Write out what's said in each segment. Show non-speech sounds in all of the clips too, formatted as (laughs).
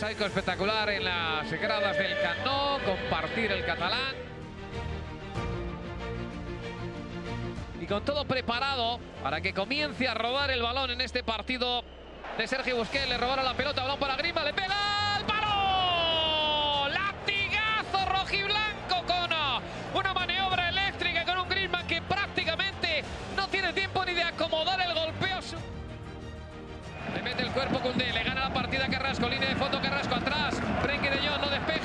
Mosaico espectacular en las gradas del Cano, compartir el catalán. Y con todo preparado para que comience a robar el balón en este partido de Sergio Busquets. Le robaron la pelota, balón para Grima, le pega cuerpo Cundé, le gana la partida Carrasco, línea de fondo Carrasco. Atrás. Frenkie de Jong. No despeja,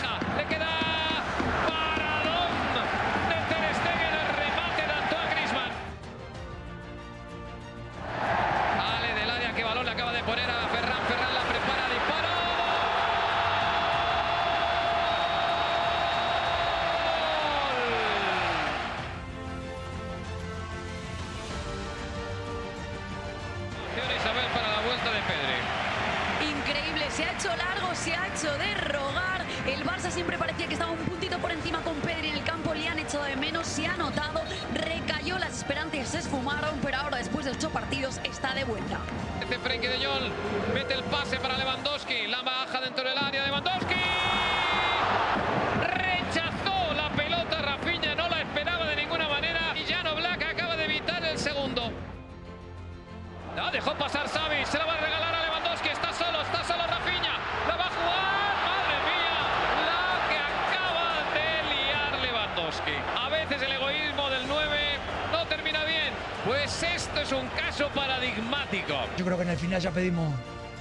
pues esto es un caso paradigmático. Yo creo que en el final ya pedimos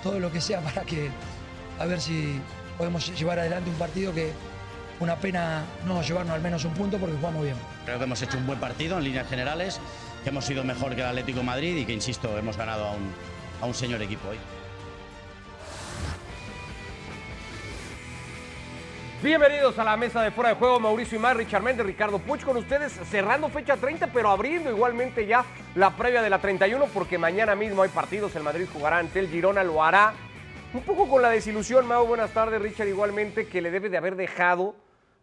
todo lo que sea para que a ver si podemos llevar adelante un partido que una pena no llevarnos al menos un punto porque jugamos bien. Creo que hemos hecho un buen partido en líneas generales, que hemos sido mejor que el Atlético de Madrid y que, insisto, hemos ganado a un, a un señor equipo hoy. Bienvenidos a la mesa de fuera de juego, Mauricio Imar, Richard Méndez, Ricardo Puch con ustedes, cerrando fecha 30, pero abriendo igualmente ya la previa de la 31, porque mañana mismo hay partidos, el Madrid jugará ante el Girona, lo hará un poco con la desilusión, Mau, buenas tardes, Richard, igualmente, que le debe de haber dejado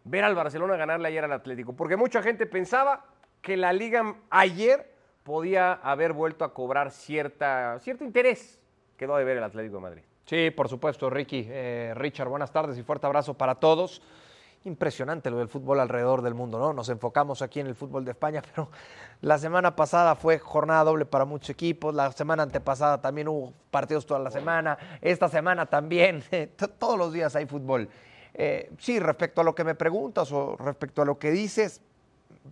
ver al Barcelona ganarle ayer al Atlético, porque mucha gente pensaba que la liga ayer podía haber vuelto a cobrar cierta, cierto interés, quedó de ver el Atlético de Madrid. Sí, por supuesto, Ricky. Eh, Richard, buenas tardes y fuerte abrazo para todos. Impresionante lo del fútbol alrededor del mundo, ¿no? Nos enfocamos aquí en el fútbol de España, (laughs) pero la semana pasada fue jornada doble para muchos equipos, la semana antepasada también hubo partidos toda la semana, esta semana también, (laughs) todos los días hay fútbol. Eh, sí, respecto a lo que me preguntas o respecto a lo que dices,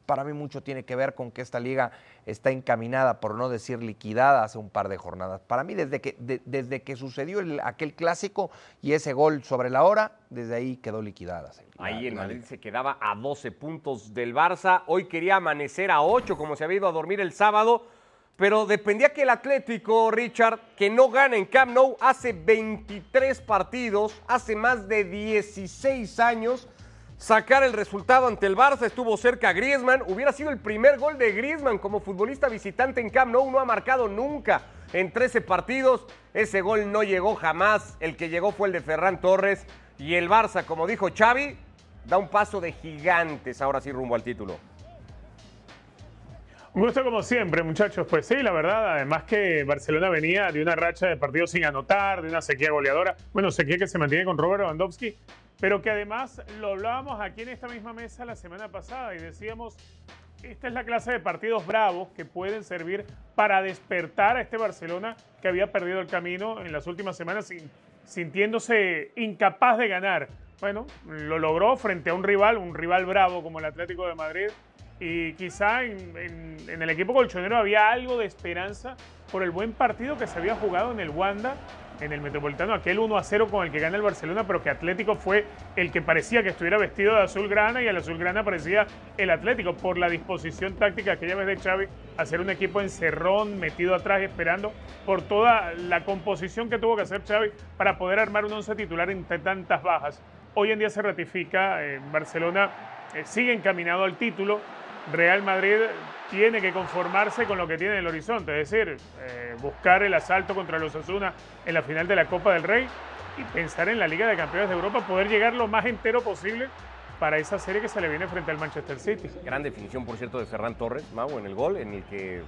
para mí mucho tiene que ver con que esta liga está encaminada, por no decir liquidada, hace un par de jornadas. Para mí, desde que, de, desde que sucedió el, aquel clásico y ese gol sobre la hora, desde ahí quedó liquidada. Ahí el Madrid se quedaba a 12 puntos del Barça. Hoy quería amanecer a 8, como se había ido a dormir el sábado. Pero dependía que el Atlético, Richard, que no gana en Camp Nou hace 23 partidos, hace más de 16 años, sacar el resultado ante el Barça. Estuvo cerca Griezmann. Hubiera sido el primer gol de Griezmann como futbolista visitante en Camp Nou. No ha marcado nunca en 13 partidos. Ese gol no llegó jamás. El que llegó fue el de Ferran Torres. Y el Barça, como dijo Xavi, da un paso de gigantes ahora sí rumbo al título. Un gusto como siempre, muchachos. Pues sí, la verdad, además que Barcelona venía de una racha de partidos sin anotar, de una sequía goleadora. Bueno, sequía que se mantiene con Robert Lewandowski, pero que además lo hablábamos aquí en esta misma mesa la semana pasada y decíamos, esta es la clase de partidos bravos que pueden servir para despertar a este Barcelona que había perdido el camino en las últimas semanas sin, sintiéndose incapaz de ganar. Bueno, lo logró frente a un rival, un rival bravo como el Atlético de Madrid, y quizá en, en, el equipo colchonero había algo de esperanza por el buen partido que se había jugado en el Wanda, en el Metropolitano, aquel 1 a 0 con el que gana el Barcelona, pero que Atlético fue el que parecía que estuviera vestido de azul grana y el azul grana parecía el Atlético por la disposición táctica aquella vez de Xavi hacer un equipo encerrón, metido atrás, esperando por toda la composición que tuvo que hacer Xavi para poder armar un once titular entre tantas bajas. Hoy en día se ratifica, eh, Barcelona eh, sigue encaminado al título, Real Madrid tiene que conformarse con lo que tiene en el horizonte, es decir, eh, buscar el asalto contra los Asuna en la final de la Copa del Rey y pensar en la Liga de Campeones de Europa, poder llegar lo más entero posible para esa serie que se le viene frente al Manchester City. Gran definición, por cierto, de Ferran Torres, Mau, en el gol, en el que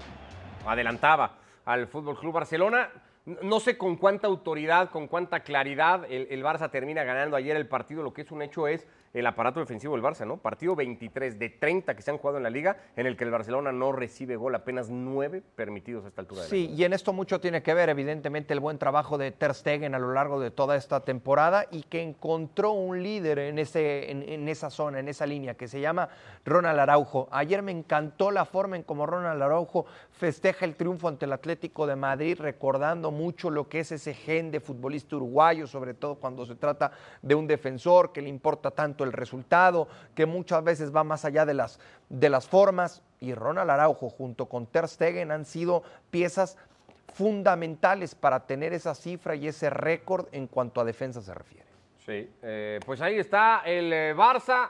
adelantaba al Fútbol Club Barcelona. No sé con cuánta autoridad, con cuánta claridad el Barça termina ganando ayer el partido. Lo que es un hecho es el aparato defensivo del Barça, ¿no? Partido 23 de 30 que se han jugado en la liga, en el que el Barcelona no recibe gol, apenas 9 permitidos a esta altura. De sí, y en esto mucho tiene que ver, evidentemente, el buen trabajo de Ter Stegen a lo largo de toda esta temporada y que encontró un líder en, ese, en, en esa zona, en esa línea, que se llama Ronald Araujo. Ayer me encantó la forma en cómo Ronald Araujo festeja el triunfo ante el Atlético de Madrid, recordando mucho lo que es ese gen de futbolista uruguayo, sobre todo cuando se trata de un defensor que le importa tanto el resultado, que muchas veces va más allá de las, de las formas. Y Ronald Araujo junto con Ter Stegen han sido piezas fundamentales para tener esa cifra y ese récord en cuanto a defensa se refiere. Sí, eh, pues ahí está el eh, Barça,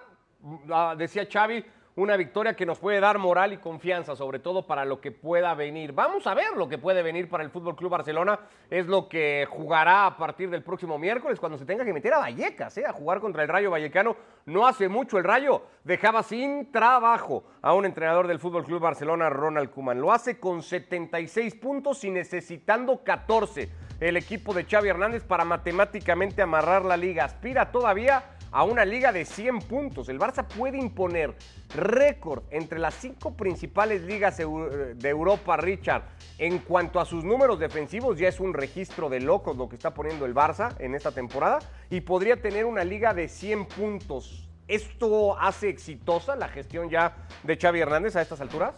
ah, decía Xavi, una victoria que nos puede dar moral y confianza, sobre todo para lo que pueda venir. Vamos a ver lo que puede venir para el Fútbol Club Barcelona. Es lo que jugará a partir del próximo miércoles, cuando se tenga que meter a Vallecas, ¿eh? a jugar contra el Rayo Vallecano. No hace mucho el Rayo dejaba sin trabajo a un entrenador del Fútbol Club Barcelona, Ronald Koeman. Lo hace con 76 puntos y necesitando 14 el equipo de Xavi Hernández para matemáticamente amarrar la liga. Aspira todavía a una liga de 100 puntos. El Barça puede imponer récord entre las cinco principales ligas de Europa, Richard. En cuanto a sus números defensivos, ya es un registro de locos lo que está poniendo el Barça en esta temporada y podría tener una liga de 100 puntos. ¿Esto hace exitosa la gestión ya de Xavi Hernández a estas alturas?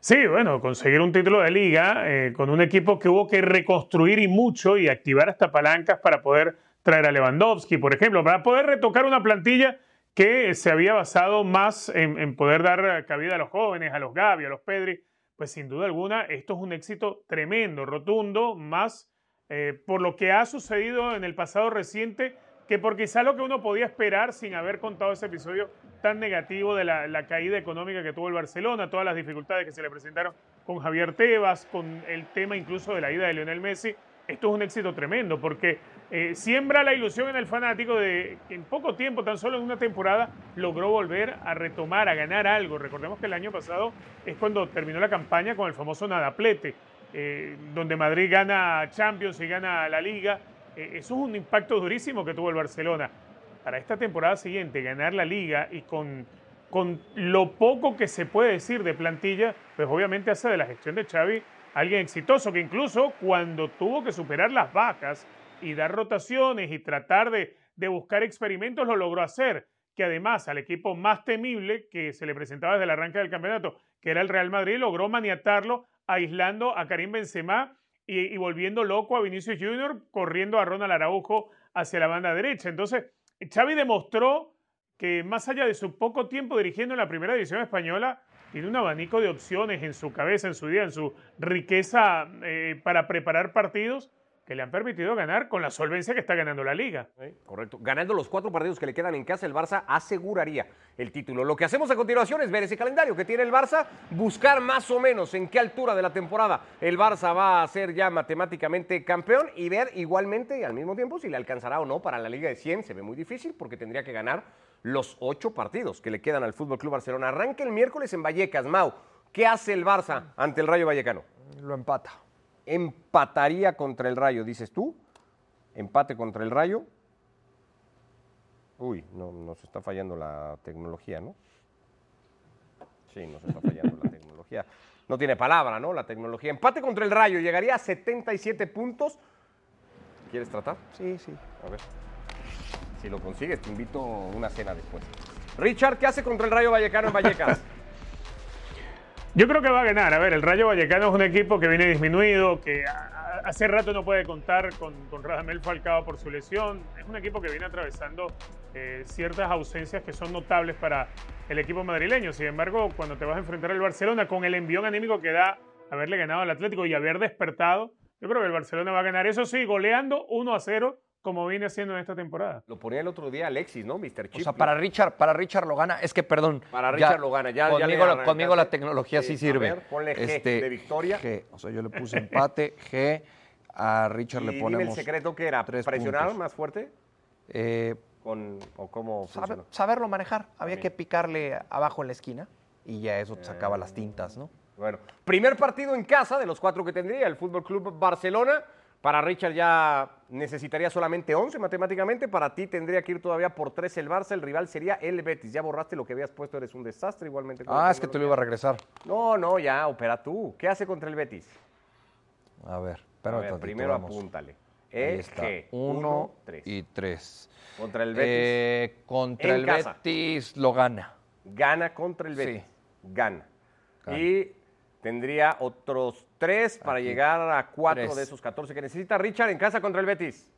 Sí, bueno, conseguir un título de liga eh, con un equipo que hubo que reconstruir y mucho y activar hasta palancas para poder traer a Lewandowski, por ejemplo, para poder retocar una plantilla que se había basado más en, poder dar cabida a los jóvenes, a los Gavi, a los Pedri, pues sin duda alguna esto es un éxito tremendo, rotundo, más eh, por lo que ha sucedido en el pasado reciente que por quizá lo que uno podía esperar sin haber contado ese episodio tan negativo de la, la, caída económica que tuvo el Barcelona, todas las dificultades que se le presentaron con Javier Tebas, con el tema incluso de la ida de Lionel Messi. Esto es un éxito tremendo porque eh, siembra la ilusión en el fanático de que en poco tiempo, tan solo en una temporada, logró volver a retomar, a ganar algo. Recordemos que el año pasado es cuando terminó la campaña con el famoso Nadaplete, eh, donde Madrid gana Champions y gana la Liga eh, eso es un impacto durísimo que tuvo el Barcelona. Para esta temporada siguiente, ganar la liga y con, con lo poco que se puede decir de plantilla, pues obviamente hace de la gestión de Xavi alguien exitoso, que incluso cuando tuvo que superar las vacas y dar rotaciones y tratar de, de buscar experimentos, lo logró hacer que además al equipo más temible que se le presentaba desde el arranque del campeonato, que era el Real Madrid, logró maniatarlo aislando a Karim Benzema y, y, volviendo loco a Vinicius Junior, corriendo a Ronald Araujo hacia la banda derecha. Entonces, Xavi demostró que más allá de su poco tiempo dirigiendo en la primera división española, tiene un abanico de opciones en su cabeza, en su día, en su riqueza eh, para preparar partidos que le han permitido ganar con la solvencia que está ganando la liga. Correcto. Ganando los cuatro partidos que le quedan en casa, el Barça aseguraría el título. Lo que hacemos a continuación es ver ese calendario que tiene el Barça, buscar más o menos en qué altura de la temporada el Barça va a ser ya matemáticamente campeón y ver igualmente y al mismo tiempo si le alcanzará o no para la Liga de 100. Se ve muy difícil porque tendría que ganar los ocho partidos que le quedan al Fútbol Club Barcelona. Arranca el miércoles en Vallecas. Mau, ¿qué hace el Barça ante el Rayo Vallecano? Lo empata empataría contra el Rayo, dices tú. Empate contra el Rayo. Uy, no, nos está fallando la tecnología, ¿no? Sí, nos está fallando la tecnología. No tiene palabra, ¿no? La tecnología. Empate contra el Rayo, llegaría a 77 puntos. ¿Quieres tratar? Sí, sí. A ver. Si lo consigues, te invito una cena después. Richard, ¿qué hace contra el Rayo Vallecano en Vallecas? (laughs) Yo creo que va a ganar. A ver, el Rayo Vallecano es un equipo que viene disminuido, que hace rato no puede contar con, con Radamel Falcao por su lesión. Es un equipo que viene atravesando eh, ciertas ausencias que son notables para el equipo madrileño. Sin embargo, cuando te vas a enfrentar al Barcelona con el envión anímico que da haberle ganado al Atlético y haber despertado, yo creo que el Barcelona va a ganar. Eso sí, goleando 1 a 0 como viene haciendo en esta temporada. Lo ponía el otro día Alexis, ¿no? Mr. Chip. O sea, para Richard, para Richard lo gana. Es que, perdón. Para Richard lo gana. Ya, conmigo, ya la, conmigo la tecnología sí, sí sirve. A ver, ponle G este, de victoria. G. O sea, yo le puse (laughs) empate, G. A Richard ¿Y le ponemos. el secreto que era? ¿Presionar puntos. más fuerte? Eh, Con, ¿O cómo saber, saberlo manejar. Había Bien. que picarle abajo en la esquina y ya eso te sacaba las tintas, ¿no? Bueno, primer partido en casa de los cuatro que tendría el Fútbol Club Barcelona. Para Richard ya necesitaría solamente 11 matemáticamente. Para ti tendría que ir todavía por 3 el Barça. El rival sería el Betis. Ya borraste lo que habías puesto. Eres un desastre igualmente. Ah, es que te lo iba a regresar. No, no, ya, opera tú. ¿Qué hace contra el Betis? A ver, A espérame ver, tantito, primero vamos. apúntale. Eje, Uno tres. y tres. Contra el Betis. Eh, contra En el casa. Betis lo gana. Gana contra el Sí. Betis. Gana. Gana. Y tendría otros tres para Aquí. llegar a cuatro Tres. de esos 14 que necesita Richard en casa contra el Betis.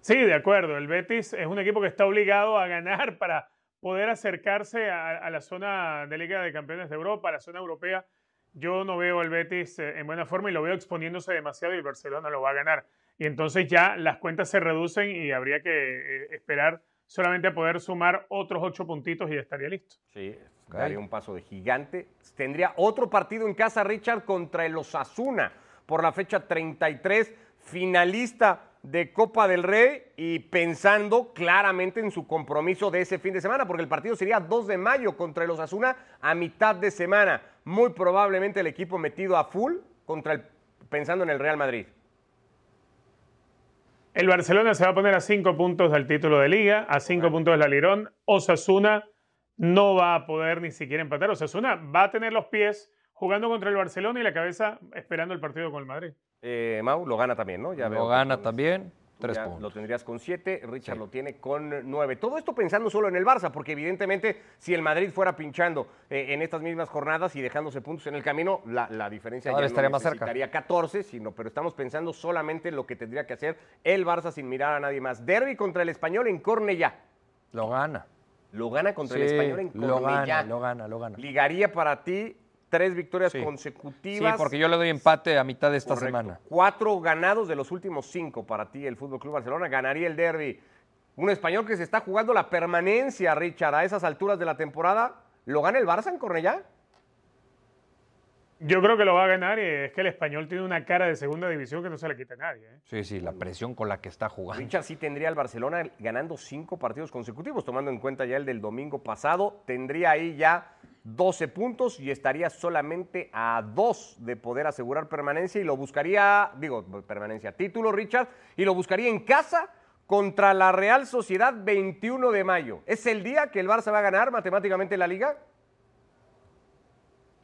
Sí, de acuerdo. El Betis es un equipo que está obligado a ganar (laughs) para poder acercarse a, a la zona de Liga de Campeones de Europa, a la zona europea. Yo no veo al Betis eh, en buena forma y lo veo exponiéndose demasiado y el Barcelona lo va a ganar. Y entonces ya las cuentas se reducen y habría que eh, esperar solamente poder sumar otros ocho puntitos y estaría listo. Sí, daría un paso de gigante. Tendría otro partido en casa, Richard, contra el Osasuna por la fecha 33, finalista de Copa del Rey y pensando claramente en su compromiso de ese fin de semana, porque el partido sería 2 de mayo contra el Osasuna a mitad de semana. Muy probablemente el equipo metido a full contra el, pensando en el Real Madrid. El Barcelona se va a poner a cinco puntos del título de liga, a cinco puntos del Alirón. Osasuna no va a poder ni siquiera empatar. Osasuna va a tener los pies jugando contra el Barcelona y la cabeza esperando el partido con el Madrid. Eh, Mau lo gana también, ¿no? Ya veo lo que gana también. Tú Tres ya puntos. Lo tendrías con siete, Richard Sí. lo tiene con nueve. Todo esto pensando solo en el Barça, porque evidentemente si el Madrid fuera pinchando eh, en estas mismas jornadas y dejándose puntos en el camino, la, la diferencia Ahora ya estaría no más cerca. necesitaría 14, sino, pero estamos pensando solamente en lo que tendría que hacer el Barça sin mirar a nadie más. Derby contra el Español en Cornellá. Lo gana. Lo gana contra Sí, el Español en lo Cornellá. gana, lo gana, lo gana. Ligaría para ti tres victorias Sí. Sí, consecutivas. porque yo le doy empate a mitad de esta Correcto. semana. Cuatro ganados de los últimos cinco para ti, el Fútbol Club Barcelona. Ganaría el derby. Un español que se está jugando la permanencia, Richard, a esas alturas de la temporada. ¿Lo gana el Barça en Cornellá? Yo creo que lo va a ganar y es que el español tiene una cara de segunda división que no se le quita a nadie. ¿eh? Sí, sí, la presión con la que está jugando. Richard sí tendría al Barcelona ganando cinco partidos consecutivos, tomando en cuenta ya el del domingo pasado. Tendría ahí ya 12 puntos y estaría solamente a dos de poder asegurar permanencia y lo buscaría, digo, permanencia, título, Richard, y lo buscaría en casa contra la Real Sociedad 21 de mayo. ¿Es el día que el Barça va a ganar matemáticamente la liga?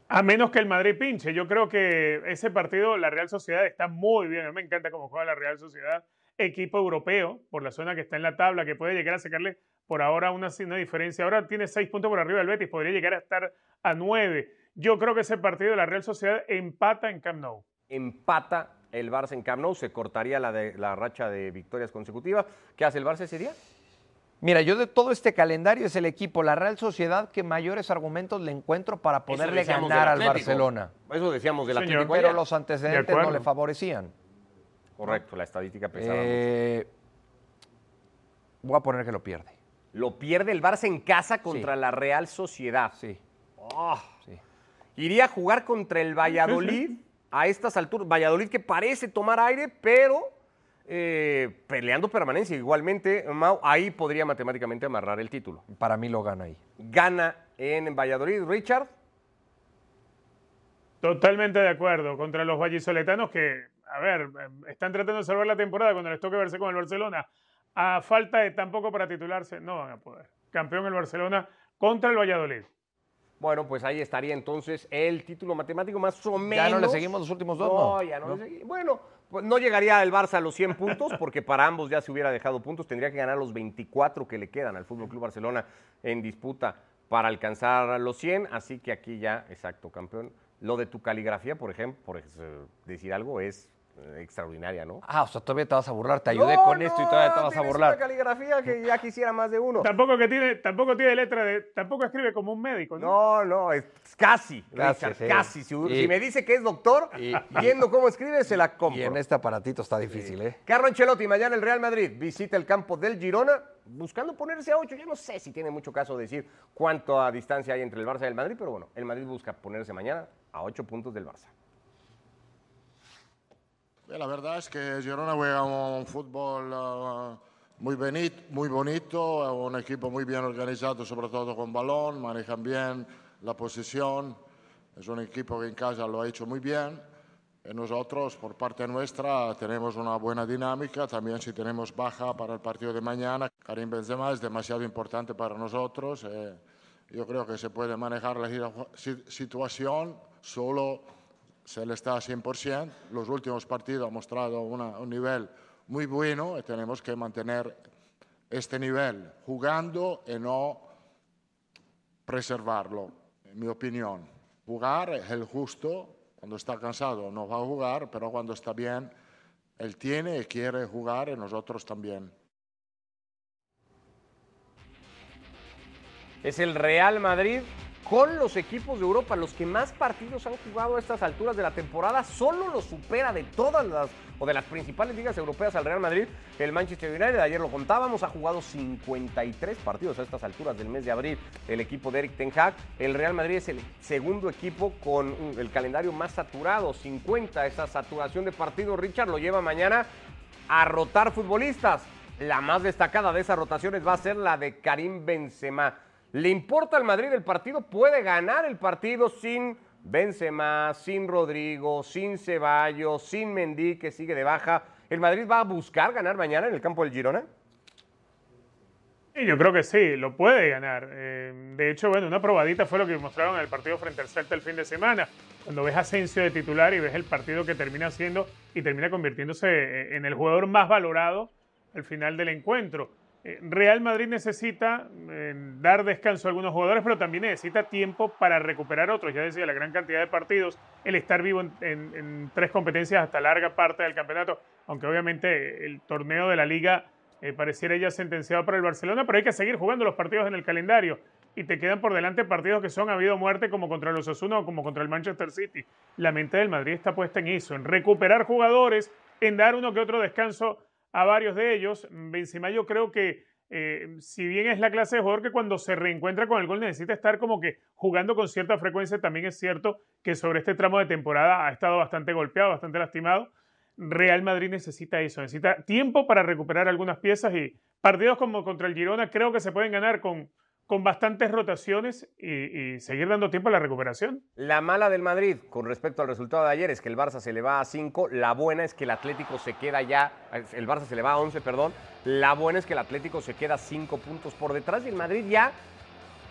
A menos que el Madrid pinche. Yo creo que ese partido, la Real Sociedad está muy bien. A mí me encanta cómo juega la Real Sociedad. Equipo europeo, por la zona que está en la tabla, que puede llegar a sacarle por ahora una, una diferencia. Ahora tiene seis puntos por arriba del Betis, podría llegar a estar a nueve. Yo creo que ese partido, la Real Sociedad empata en Camp Nou. Empata el Barça en Camp Nou, se cortaría la, de, la racha de victorias consecutivas. ¿Qué hace el Barça ese día? Mira, yo de todo este calendario es el equipo, la Real Sociedad, que mayores argumentos le encuentro para poderle ganar al. Barcelona. Eso decíamos del Atlético Pero los antecedentes no le favorecían. Correcto, la estadística pesada. Eh, voy a poner que lo pierde. Lo pierde el Barça en casa contra Sí. la Real Sociedad. Sí, Ah. sí. Iría a jugar contra el Valladolid a estas alturas. Valladolid que parece tomar aire, pero eh, peleando permanencia. Igualmente, Mau, ahí podría matemáticamente amarrar el título. Para mí lo gana ahí. Gana en Valladolid, Richard. Totalmente de acuerdo. Contra los vallisoletanos que, a ver, eh, están tratando de salvar la temporada cuando les toque verse con el Barcelona. A falta de tampoco para titularse, no van a poder. Campeón el Barcelona contra el Valladolid. Bueno, pues ahí estaría entonces el título matemático más o menos. Ya no le seguimos los últimos dos, No, ¿no? ya no, ¿No? le seguí. Bueno, pues no llegaría el Barça a los 100 puntos porque para ambos ya se hubiera dejado puntos. Tendría que ganar los 24 que le quedan al Fútbol Club Barcelona en disputa para alcanzar los 100. Así que aquí ya, exacto, campeón. Lo de tu caligrafía, por ejemplo, por ej- decir algo, es eh, extraordinaria, ¿no? Ah, o sea, todavía te vas a burlar. Te ayudé No, con esto y todavía te vas a burlar. Una caligrafía que ya quisiera más de uno. Tampoco que tiene, tampoco tiene letra de, tampoco escribe como un médico, ¿no? No, no, es casi, Casi, Richard, sí. casi. Si, Y- si me dice que es doctor, y- viendo cómo escribe, se la compro. Y en este aparatito está difícil, ¿eh? Carlo Ancelotti, mañana el Real Madrid visita el campo del Girona, buscando ponerse a 8. Yo no sé si tiene mucho caso decir cuánto a distancia hay entre el Barça y el Madrid, pero bueno, el Madrid busca ponerse mañana a 8 puntos del Barça. Eh, La verdad es que Girona juega un fútbol eh, muy, beni- muy bonito, es un equipo muy bien organizado, sobre todo con balón, manejan bien la posición. Es un equipo que en casa lo ha hecho muy bien. Y nosotros, por parte nuestra, tenemos una buena dinámica. También si tenemos baja para el partido de mañana, Karim Benzema es demasiado importante para nosotros. Eh, yo creo que se puede manejar la situación solo se le está a 100%. Los últimos partidos han mostrado un nivel muy bueno y tenemos que mantener este nivel jugando y no preservarlo, en mi opinión. Jugar es el justo, cuando está cansado no va a jugar, pero cuando está bien, él tiene y quiere jugar y nosotros también. Es el Real Madrid con los equipos de Europa, los que más partidos han jugado a estas alturas de la temporada, solo lo supera de todas las o de las principales ligas europeas al Real Madrid. El Manchester United, ayer lo contábamos, ha jugado 53 partidos a estas alturas del mes de abril. El equipo de Eric Ten Hag. El Real Madrid es el segundo equipo con el calendario más saturado, 50. Esa saturación de partidos, Richard, lo lleva mañana a rotar futbolistas. La más destacada de esas rotaciones va a ser la de Karim Benzema. ¿Le importa al Madrid el partido? Puede ganar el partido sin Benzema, sin Rodrigo, sin Ceballos, sin Mendy, que sigue de baja. ¿El Madrid va a buscar ganar mañana en el campo del Girona? yo creo que sí, lo puede ganar. Eh, de hecho, bueno, una probadita fue lo que mostraron en el partido frente al Celta el fin de semana. Cuando ves a Asensio de titular y ves el partido que termina haciendo y termina convirtiéndose eh, en el jugador más valorado al final del encuentro. Eh, Real Madrid necesita dar descanso a algunos jugadores, pero también necesita tiempo para recuperar otros. Ya decía, la gran cantidad de partidos, el estar vivo en, tres competencias hasta larga parte del campeonato, aunque obviamente el torneo de la liga eh, pareciera ya sentenciado para el Barcelona, pero hay que seguir jugando los partidos en el calendario. Y te quedan por delante partidos que son habido muerte como contra los Osasuna o como contra el Manchester City. La mente del Madrid está puesta en eso, en recuperar jugadores, en dar uno que otro descanso a varios de ellos. Benzema yo creo que eh, si bien es la clase de jugador que cuando se reencuentra con el gol necesita estar como que jugando con cierta frecuencia, también es cierto que sobre este tramo de temporada ha estado bastante golpeado, bastante lastimado. Real Madrid necesita eso, necesita tiempo para recuperar algunas piezas y partidos como contra el Girona creo que se pueden ganar con con bastantes rotaciones y, seguir dando tiempo a la recuperación. La mala del Madrid con respecto al resultado de ayer es que el Barça se le va a 5, la buena es que el Atlético se queda ya, el Barça se le va a 11, perdón, la buena es que el Atlético se queda 5 puntos por detrás y el Madrid ya,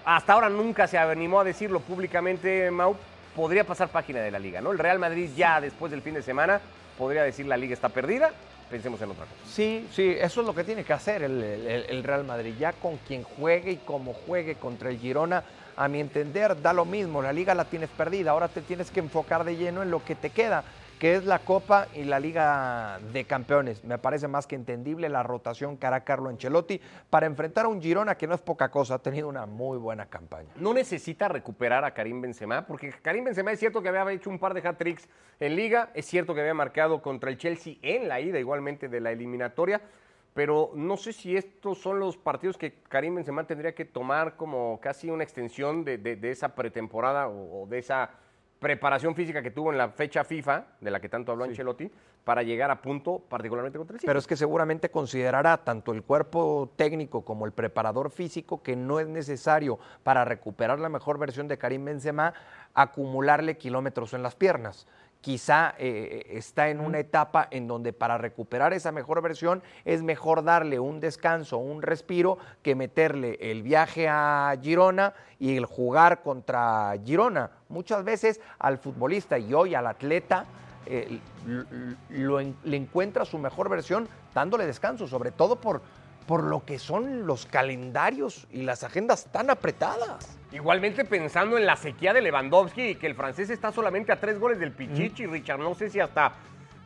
hasta ahora nunca se animó a decirlo públicamente, Mau, podría pasar página de la liga, ¿no? El Real Madrid ya después del fin de semana podría decir la liga está perdida, pensemos en otra cosa. Sí, sí, eso es lo que tiene que hacer el, Real Madrid. Ya con quien juegue y como juegue contra el Girona, a mi entender, da lo mismo. La liga la tienes perdida. Ahora te tienes que enfocar de lleno en lo que te queda que es la Copa y la Liga de Campeones. Me parece más que entendible la rotación que hará Carlo Ancelotti para enfrentar a un Girona que no es poca cosa, ha tenido una muy buena campaña. No necesita recuperar a Karim Benzema, porque Karim Benzema es cierto que había hecho un par de hat-tricks en Liga, es cierto que había marcado contra el Chelsea en la ida igualmente de la eliminatoria, pero no sé si estos son los partidos que Karim Benzema tendría que tomar como casi una extensión de, esa pretemporada o de esa preparación física que tuvo en la fecha FIFA, de la que tanto habló Ancelotti, para llegar a punto, particularmente contra el City. Pero es que seguramente considerará tanto el cuerpo técnico como el preparador físico que no es necesario para recuperar la mejor versión de Karim Benzema acumularle kilómetros en las piernas quizá eh, está en una etapa en donde para recuperar esa mejor versión es mejor darle un descanso, un respiro, que meterle el viaje a Girona y el jugar contra Girona. Muchas veces al futbolista y hoy al atleta eh, le encuentra su mejor versión dándole descanso, sobre todo por por lo que son los calendarios y las agendas tan apretadas. Igualmente pensando en la sequía de Lewandowski y que el francés está solamente a tres goles del Pichichi, Richard, no sé si hasta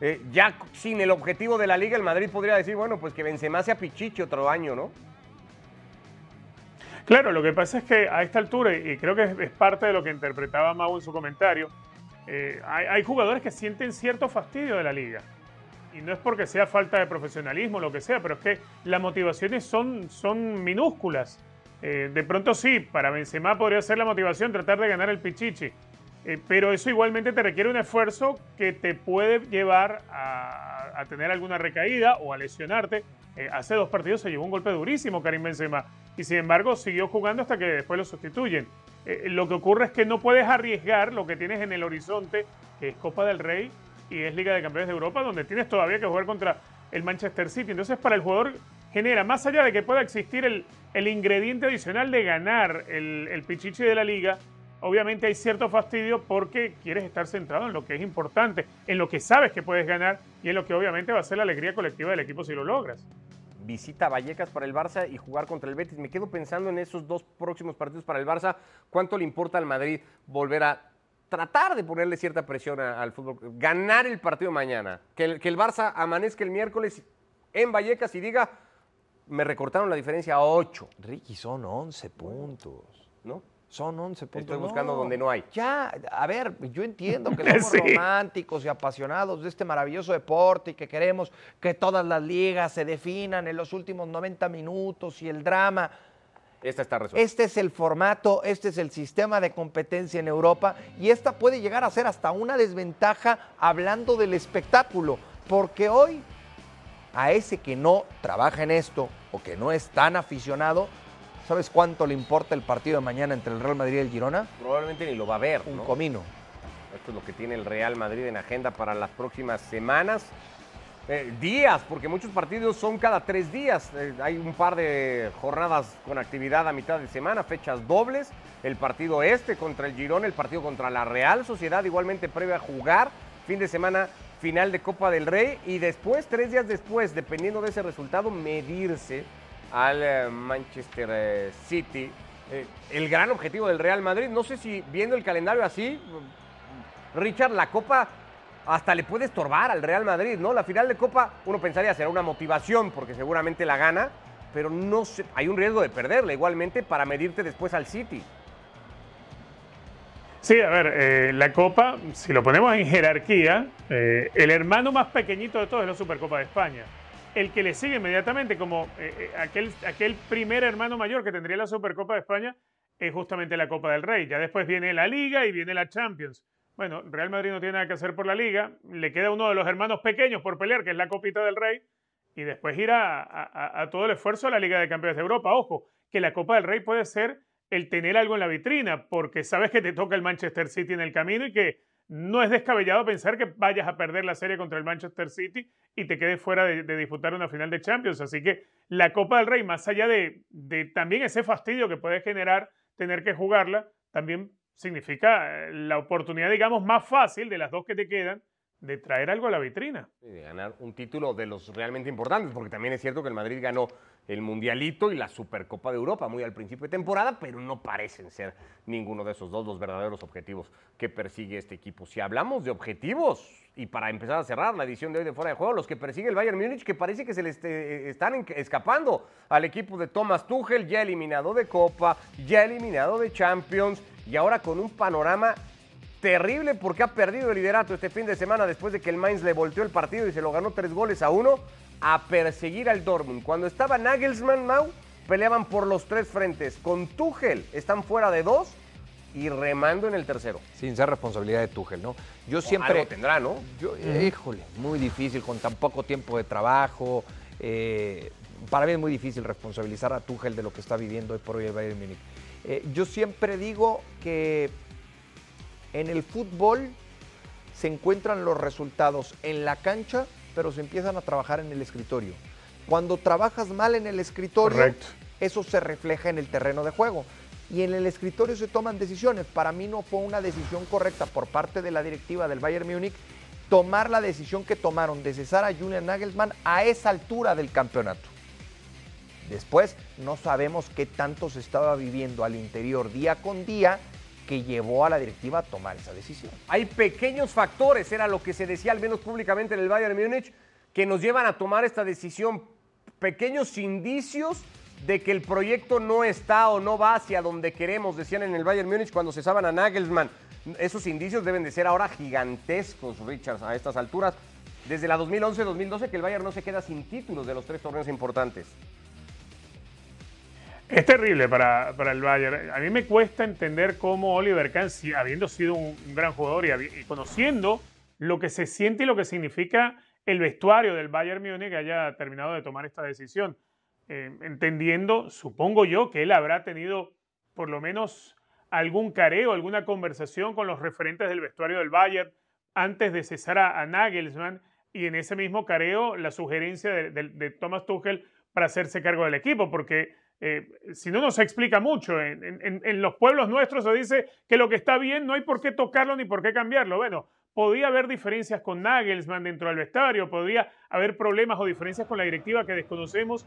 eh, ya sin el objetivo de la liga el Madrid podría decir, bueno, pues que Benzema sea Pichichi otro año, ¿no? Claro, lo que pasa es que a esta altura, y creo que es, parte de lo que interpretaba Mau en su comentario, eh, hay jugadores que sienten cierto fastidio de la liga y no es porque sea falta de profesionalismo lo que sea, pero es que las motivaciones son, son minúsculas. Eh, de pronto sí, para Benzema podría ser la motivación tratar de ganar el Pichichi, eh, pero eso igualmente te requiere un esfuerzo que te puede llevar a, a tener alguna recaída o a lesionarte. Eh, hace dos partidos se llevó un golpe durísimo Karim Benzema y sin embargo siguió jugando hasta que después lo sustituyen. eh, lo que ocurre es que no puedes arriesgar lo que tienes en el horizonte, que es Copa del Rey y es Liga de Campeones de Europa, donde tienes todavía que jugar contra el Manchester City. Entonces, para el jugador genera, más allá de que pueda existir el, el ingrediente adicional de ganar el, el pichichi de la liga, obviamente hay cierto fastidio porque quieres estar centrado en lo que es importante, en lo que sabes que puedes ganar y en lo que obviamente va a ser la alegría colectiva del equipo si lo logras. Visita Vallecas para el Barça y jugar contra el Betis. Me quedo pensando en esos dos próximos partidos para el Barça. ¿Cuánto le importa al Madrid volver a tratar de ponerle cierta presión a- al fútbol? Ganar el partido mañana. Que el, que el Barça amanezca el miércoles en Vallecas y diga, me recortaron la diferencia a 8, Ricky, son 11 puntos. ¿no? Son 11 puntos. Estoy buscando donde no hay. Ya, a ver, yo entiendo que (laughs) somos Sí. románticos y apasionados de este maravilloso deporte y que queremos que todas las ligas se definan en los últimos 90 minutos y el drama. Esta está resuelta. Este es el formato, este es el sistema de competencia en Europa y esta puede llegar a ser hasta una desventaja hablando del espectáculo, porque hoy a ese que no trabaja en esto o que no es tan aficionado, ¿sabes cuánto le importa el partido de mañana entre el Real Madrid y el Girona? Probablemente ni lo va a ver, Un ¿no? comino. Esto es lo que tiene el Real Madrid en agenda para las próximas semanas. Eh, días, porque muchos partidos son cada tres días. Eh, hay un par de jornadas con actividad a mitad de semana, fechas dobles. El partido este contra el Girón, el partido contra la Real Sociedad, igualmente previo a jugar. Fin de semana, final de Copa del Rey. Y después, tres días después, dependiendo de ese resultado, medirse al eh, Manchester City. El gran objetivo del Real Madrid, no sé si viendo el calendario así, Richard, la Copa hasta le puede estorbar al Real Madrid, ¿no? La final de Copa, uno pensaría será una motivación porque seguramente la gana, pero no hay un riesgo de perderla igualmente para medirte después al City. Sí, a ver, eh, la Copa, si lo ponemos en jerarquía, eh, el hermano más pequeñito de todos es la Supercopa de España. El que le sigue inmediatamente como eh, aquel primer hermano mayor que tendría la Supercopa de España es justamente la Copa del Rey. Ya después viene la Liga y viene la Champions. Bueno, Real Madrid no tiene nada que hacer por la Liga, le queda uno de los hermanos pequeños por pelear, que es la Copita del Rey, y después ir a, todo el esfuerzo a la Liga de Campeones de Europa. Ojo, que la Copa del Rey puede ser el tener algo en la vitrina, porque sabes que te toca el Manchester City en el camino y que no es descabellado pensar que vayas a perder la serie contra el Manchester City y te quedes fuera de, de disputar una final de Champions. Así que la Copa del Rey, más allá de, de también ese fastidio que puede generar tener que jugarla, también significa eh, la oportunidad, digamos, más fácil de las dos que te quedan de traer algo a la vitrina. Y de ganar un título de los realmente importantes, porque también es cierto que el Madrid ganó el Mundialito y la Supercopa de Europa muy al principio de temporada, pero no parecen ser ninguno de esos dos los verdaderos objetivos que persigue este equipo. Si hablamos de objetivos, y para empezar a cerrar la edición de hoy de Fuera de Juego, los que persigue el Bayern Múnich, que parece que se le este- están en- escapando al equipo de Thomas Tuchel, ya eliminado de Copa, ya eliminado de Champions, y ahora con un panorama terrible porque ha perdido el liderato este fin de semana después de que el Mainz le volteó el partido y se lo ganó tres goles a uno a perseguir al Dortmund. Cuando estaba Nagelsmann, Mau, peleaban por los tres frentes. Con Tuchel están fuera de dos y remando en el tercero. Sin ser responsabilidad de Tuchel, ¿no? Yo siempre... Algo tendrá, ¿no? Yo, híjole, muy difícil con tan poco tiempo de trabajo. eh, para mí es muy difícil responsabilizar a Tuchel de lo que está viviendo hoy por hoy el Bayern Múnich. Eh, yo siempre digo que en el fútbol se encuentran los resultados en la cancha, pero se empiezan a trabajar en el escritorio. Cuando trabajas mal en el escritorio, Correcto. eso se refleja en el terreno de juego. Y en el escritorio se toman decisiones. Para mí no fue una decisión correcta por parte de la directiva del Bayern Múnich tomar la decisión que tomaron de cesar a Julian Nagelsmann a esa altura del campeonato. Después no sabemos qué tanto se estaba viviendo al interior día con día que llevó a la directiva a tomar esa decisión. Hay pequeños factores, era lo que se decía al menos públicamente en el Bayern Múnich, que nos llevan a tomar esta decisión. Pequeños indicios de que el proyecto no está o no va hacia donde queremos, decían en el Bayern Múnich cuando cesaban a Nagelsmann. Esos indicios deben de ser ahora gigantescos, Richards, a estas alturas. Desde la 2011-2012 que el Bayern no se queda sin títulos de los tres torneos importantes. Es terrible para, para el Bayern. A mí me cuesta entender cómo Oliver Kahn, habiendo sido un, gran jugador y, conociendo lo que se siente y lo que significa el vestuario del Bayern Múnich, haya terminado de tomar esta decisión. Eh, entendiendo, supongo yo, que él habrá tenido por lo menos algún careo, alguna conversación con los referentes del vestuario del Bayern antes de cesar a, Nagelsmann y en ese mismo careo la sugerencia de, de- de Thomas Tuchel para hacerse cargo del equipo, porque eh, si no nos explica mucho, en, los pueblos nuestros se dice que lo que está bien no hay por qué tocarlo ni por qué cambiarlo. Bueno, podía haber diferencias con Nagelsmann dentro del vestuario, podría haber problemas o diferencias con la directiva que desconocemos,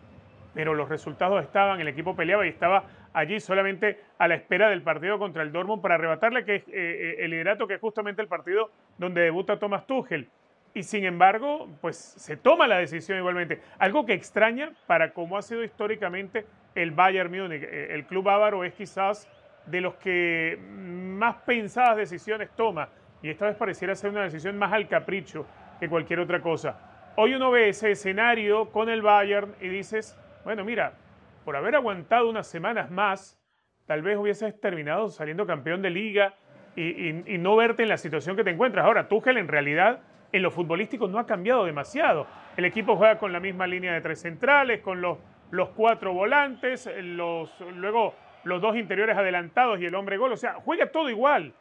pero los resultados estaban, el equipo peleaba y estaba allí solamente a la espera del partido contra el Dortmund para arrebatarle que, eh, eh, el liderato, que es justamente el partido donde debuta Thomas Tuchel. Y sin embargo, pues se toma la decisión igualmente. Algo que extraña para cómo ha sido históricamente el Bayern Múnich. Eh, El club bávaro es quizás de los que más pensadas decisiones toma. Y esta vez pareciera ser una decisión más al capricho que cualquier otra cosa. Hoy uno ve ese escenario con el Bayern y dices, bueno, mira, por haber aguantado unas semanas más, tal vez hubieses terminado saliendo campeón de liga y, no verte en la situación que te encuentras. Ahora, Tuchel en realidad en lo futbolístico no ha cambiado demasiado. El equipo juega con la misma línea de tres centrales, con los, los cuatro volantes, luego los dos interiores adelantados y el hombre gol. O sea, juega todo igual.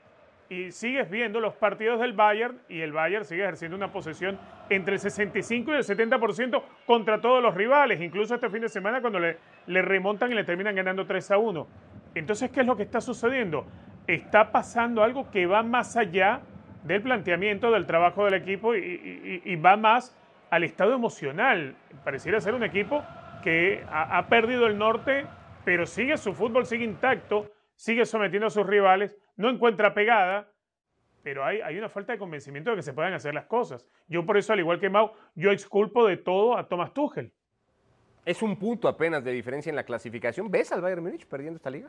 Y sigues viendo los partidos del Bayern y el Bayern sigue ejerciendo una posesión entre el 65 y el 70% contra todos los rivales, incluso este fin de semana cuando le, le remontan y le terminan ganando 3 a 1. Entonces, ¿qué es lo que está sucediendo? Está pasando algo que va más allá del planteamiento del trabajo del equipo y- y va más al estado emocional. Pareciera ser un equipo que ha, ha perdido el norte, pero sigue su fútbol, sigue intacto, sigue sometiendo a sus rivales, no encuentra pegada, pero hay, hay una falta de convencimiento de que se puedan hacer las cosas. Yo por eso, al igual que Mau, yo exculpo de todo a Thomas Tuchel. Es un punto apenas de diferencia en la clasificación. ¿Ves al Bayern Múnich perdiendo esta liga?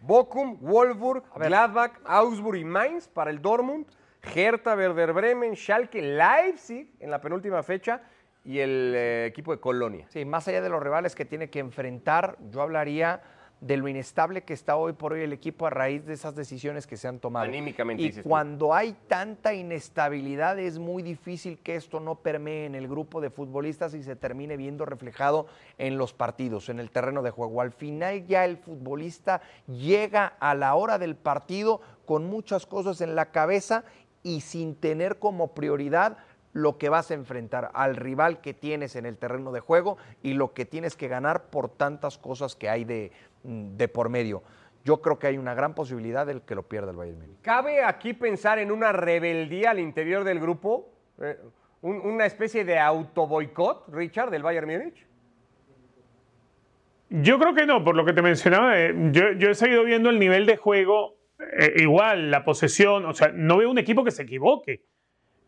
Bochum, Wolfsburg, Gladbach, Augsburg y Mainz para el Dortmund. Hertha, Werder Bremen, Schalke, Leipzig en la penúltima fecha y el eh, equipo de Colonia. Sí, más allá de los rivales que tiene que enfrentar, yo hablaría de lo inestable que está hoy por hoy el equipo a raíz de esas decisiones que se han tomado. Anímicamente, Y dices tú. cuando hay tanta inestabilidad es muy difícil que esto no permee en el grupo de futbolistas y se termine viendo reflejado en los partidos, en el terreno de juego. Al final ya el futbolista llega a la hora del partido con muchas cosas en la cabeza y sin tener como prioridad lo que vas a enfrentar al rival que tienes en el terreno de juego y lo que tienes que ganar por tantas cosas que hay de, mm, de por medio. Yo creo que hay una gran posibilidad de que lo pierda el Bayern Múnich. ¿Cabe aquí pensar en una rebeldía al interior del grupo? Eh, un- una especie de autoboicot, Richard, del Bayern Múnich. Yo creo que no, por lo que te mencionaba, eh, yo, yo he seguido viendo el nivel de juego eh, igual, la posesión, o sea, no veo un equipo que se equivoque.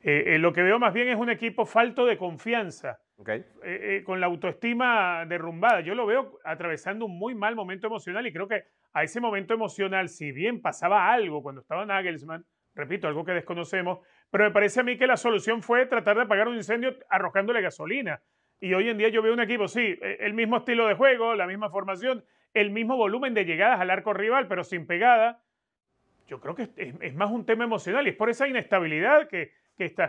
Eh, eh, lo que veo más bien es un equipo falto de confianza, Ok. eh, eh, con la autoestima derrumbada. Yo lo veo atravesando un muy mal momento emocional y creo que a ese momento emocional, si bien pasaba algo cuando estaba Nagelsmann, repito, algo que desconocemos, pero me parece a mí que la solución fue tratar de apagar un incendio arrojándole gasolina. Y hoy en día yo veo un equipo, sí, eh, el mismo estilo de juego, la misma formación, el mismo volumen de llegadas al arco rival, pero sin pegada. Yo creo que es- es más un tema emocional y es por esa inestabilidad que,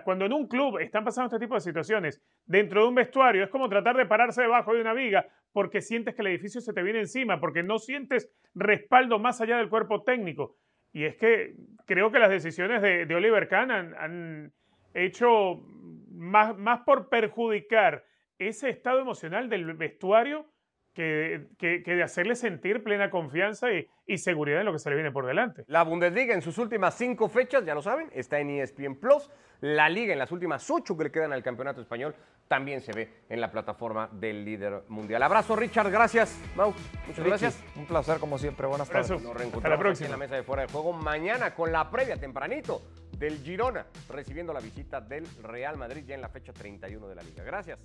Cuando en un club están pasando este tipo de situaciones, dentro de un vestuario, es como tratar de pararse debajo de una viga porque sientes que el edificio se te viene encima, porque no sientes respaldo más allá del cuerpo técnico. Y es que creo que las decisiones de, Oliver Kahn han, hecho más, más por perjudicar ese estado emocional del vestuario que, que- de hacerle sentir plena confianza y, y seguridad en lo que se le viene por delante. La Bundesliga en sus últimas cinco fechas, ya lo saben, está en ESPN Plus. La Liga en las últimas ocho que le quedan al campeonato español también se ve en la plataforma del líder mundial. Abrazo, Richard. Gracias. Mau, muchas gracias. Un placer como siempre. Buenas tardes. Nos Hasta la reencontramos aquí próxima. en la mesa de fuera de juego mañana con la previa tempranito del Girona, recibiendo la visita del Real Madrid ya en la fecha 31 de la Liga. Gracias.